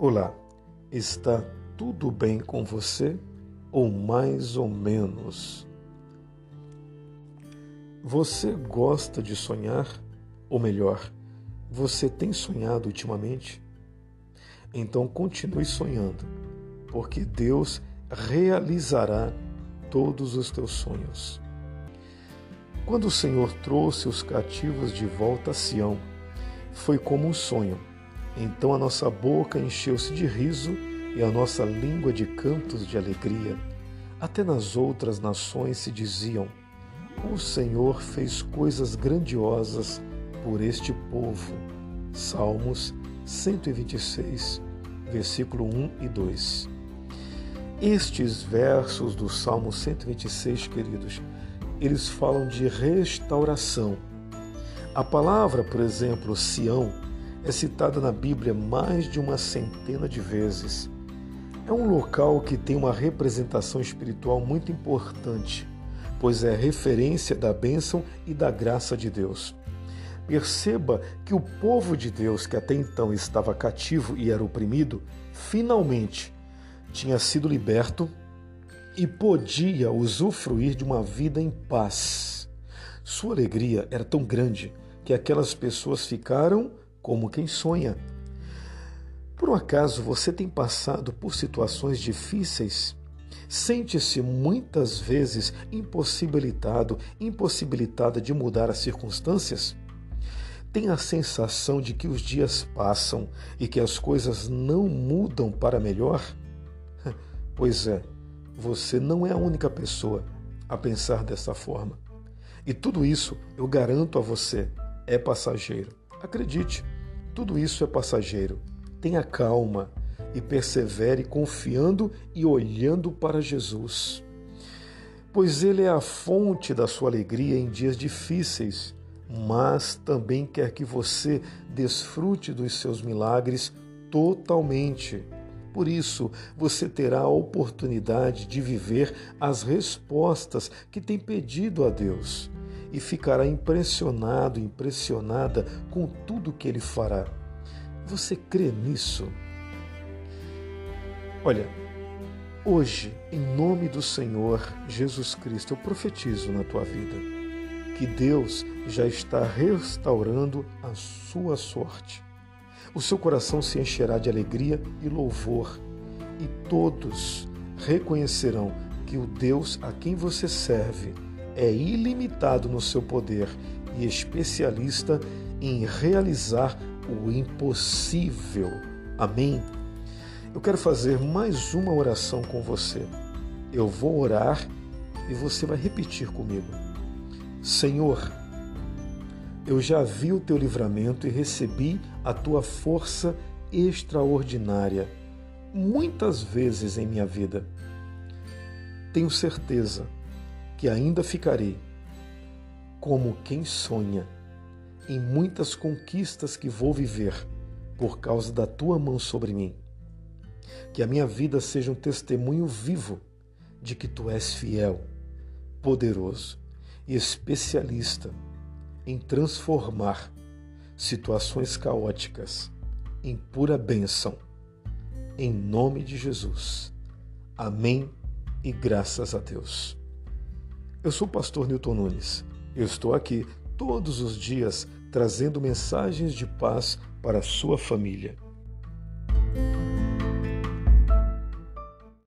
Olá, está tudo bem com você? Ou mais ou menos? Você gosta de sonhar? Ou melhor, você tem sonhado ultimamente? Então continue sonhando, porque Deus realizará todos os teus sonhos. Quando o Senhor trouxe os cativos de volta a Sião, foi como um sonho então a nossa boca encheu-se de riso e a nossa língua de cantos de alegria. Até nas outras nações se diziam: O Senhor fez coisas grandiosas por este povo. Salmos 126, versículo 1 e 2. Estes versos do Salmo 126, queridos, eles falam de restauração. A palavra, por exemplo, Sião, é citada na Bíblia mais de uma centena de vezes. É um local que tem uma representação espiritual muito importante, pois é referência da bênção e da graça de Deus. Perceba que o povo de Deus, que até então estava cativo e era oprimido, finalmente tinha sido liberto e podia usufruir de uma vida em paz. Sua alegria era tão grande que aquelas pessoas ficaram como quem sonha. Por um acaso você tem passado por situações difíceis? Sente-se muitas vezes impossibilitado, impossibilitada de mudar as circunstâncias? Tem a sensação de que os dias passam e que as coisas não mudam para melhor? Pois é, você não é a única pessoa a pensar dessa forma. E tudo isso, eu garanto a você, é passageiro. Acredite. Tudo isso é passageiro. Tenha calma e persevere confiando e olhando para Jesus. Pois Ele é a fonte da sua alegria em dias difíceis, mas também quer que você desfrute dos seus milagres totalmente. Por isso, você terá a oportunidade de viver as respostas que tem pedido a Deus e ficará impressionado, impressionada com tudo que ele fará. Você crê nisso? Olha, hoje, em nome do Senhor Jesus Cristo, eu profetizo na tua vida que Deus já está restaurando a sua sorte. O seu coração se encherá de alegria e louvor, e todos reconhecerão que o Deus a quem você serve é ilimitado no seu poder e especialista em realizar o impossível. Amém? Eu quero fazer mais uma oração com você. Eu vou orar e você vai repetir comigo. Senhor, eu já vi o teu livramento e recebi a tua força extraordinária muitas vezes em minha vida. Tenho certeza que ainda ficarei como quem sonha em muitas conquistas que vou viver por causa da tua mão sobre mim. Que a minha vida seja um testemunho vivo de que tu és fiel, poderoso e especialista em transformar situações caóticas em pura bênção. Em nome de Jesus. Amém e graças a Deus. Eu sou o pastor Newton Nunes. Eu estou aqui todos os dias trazendo mensagens de paz para a sua família.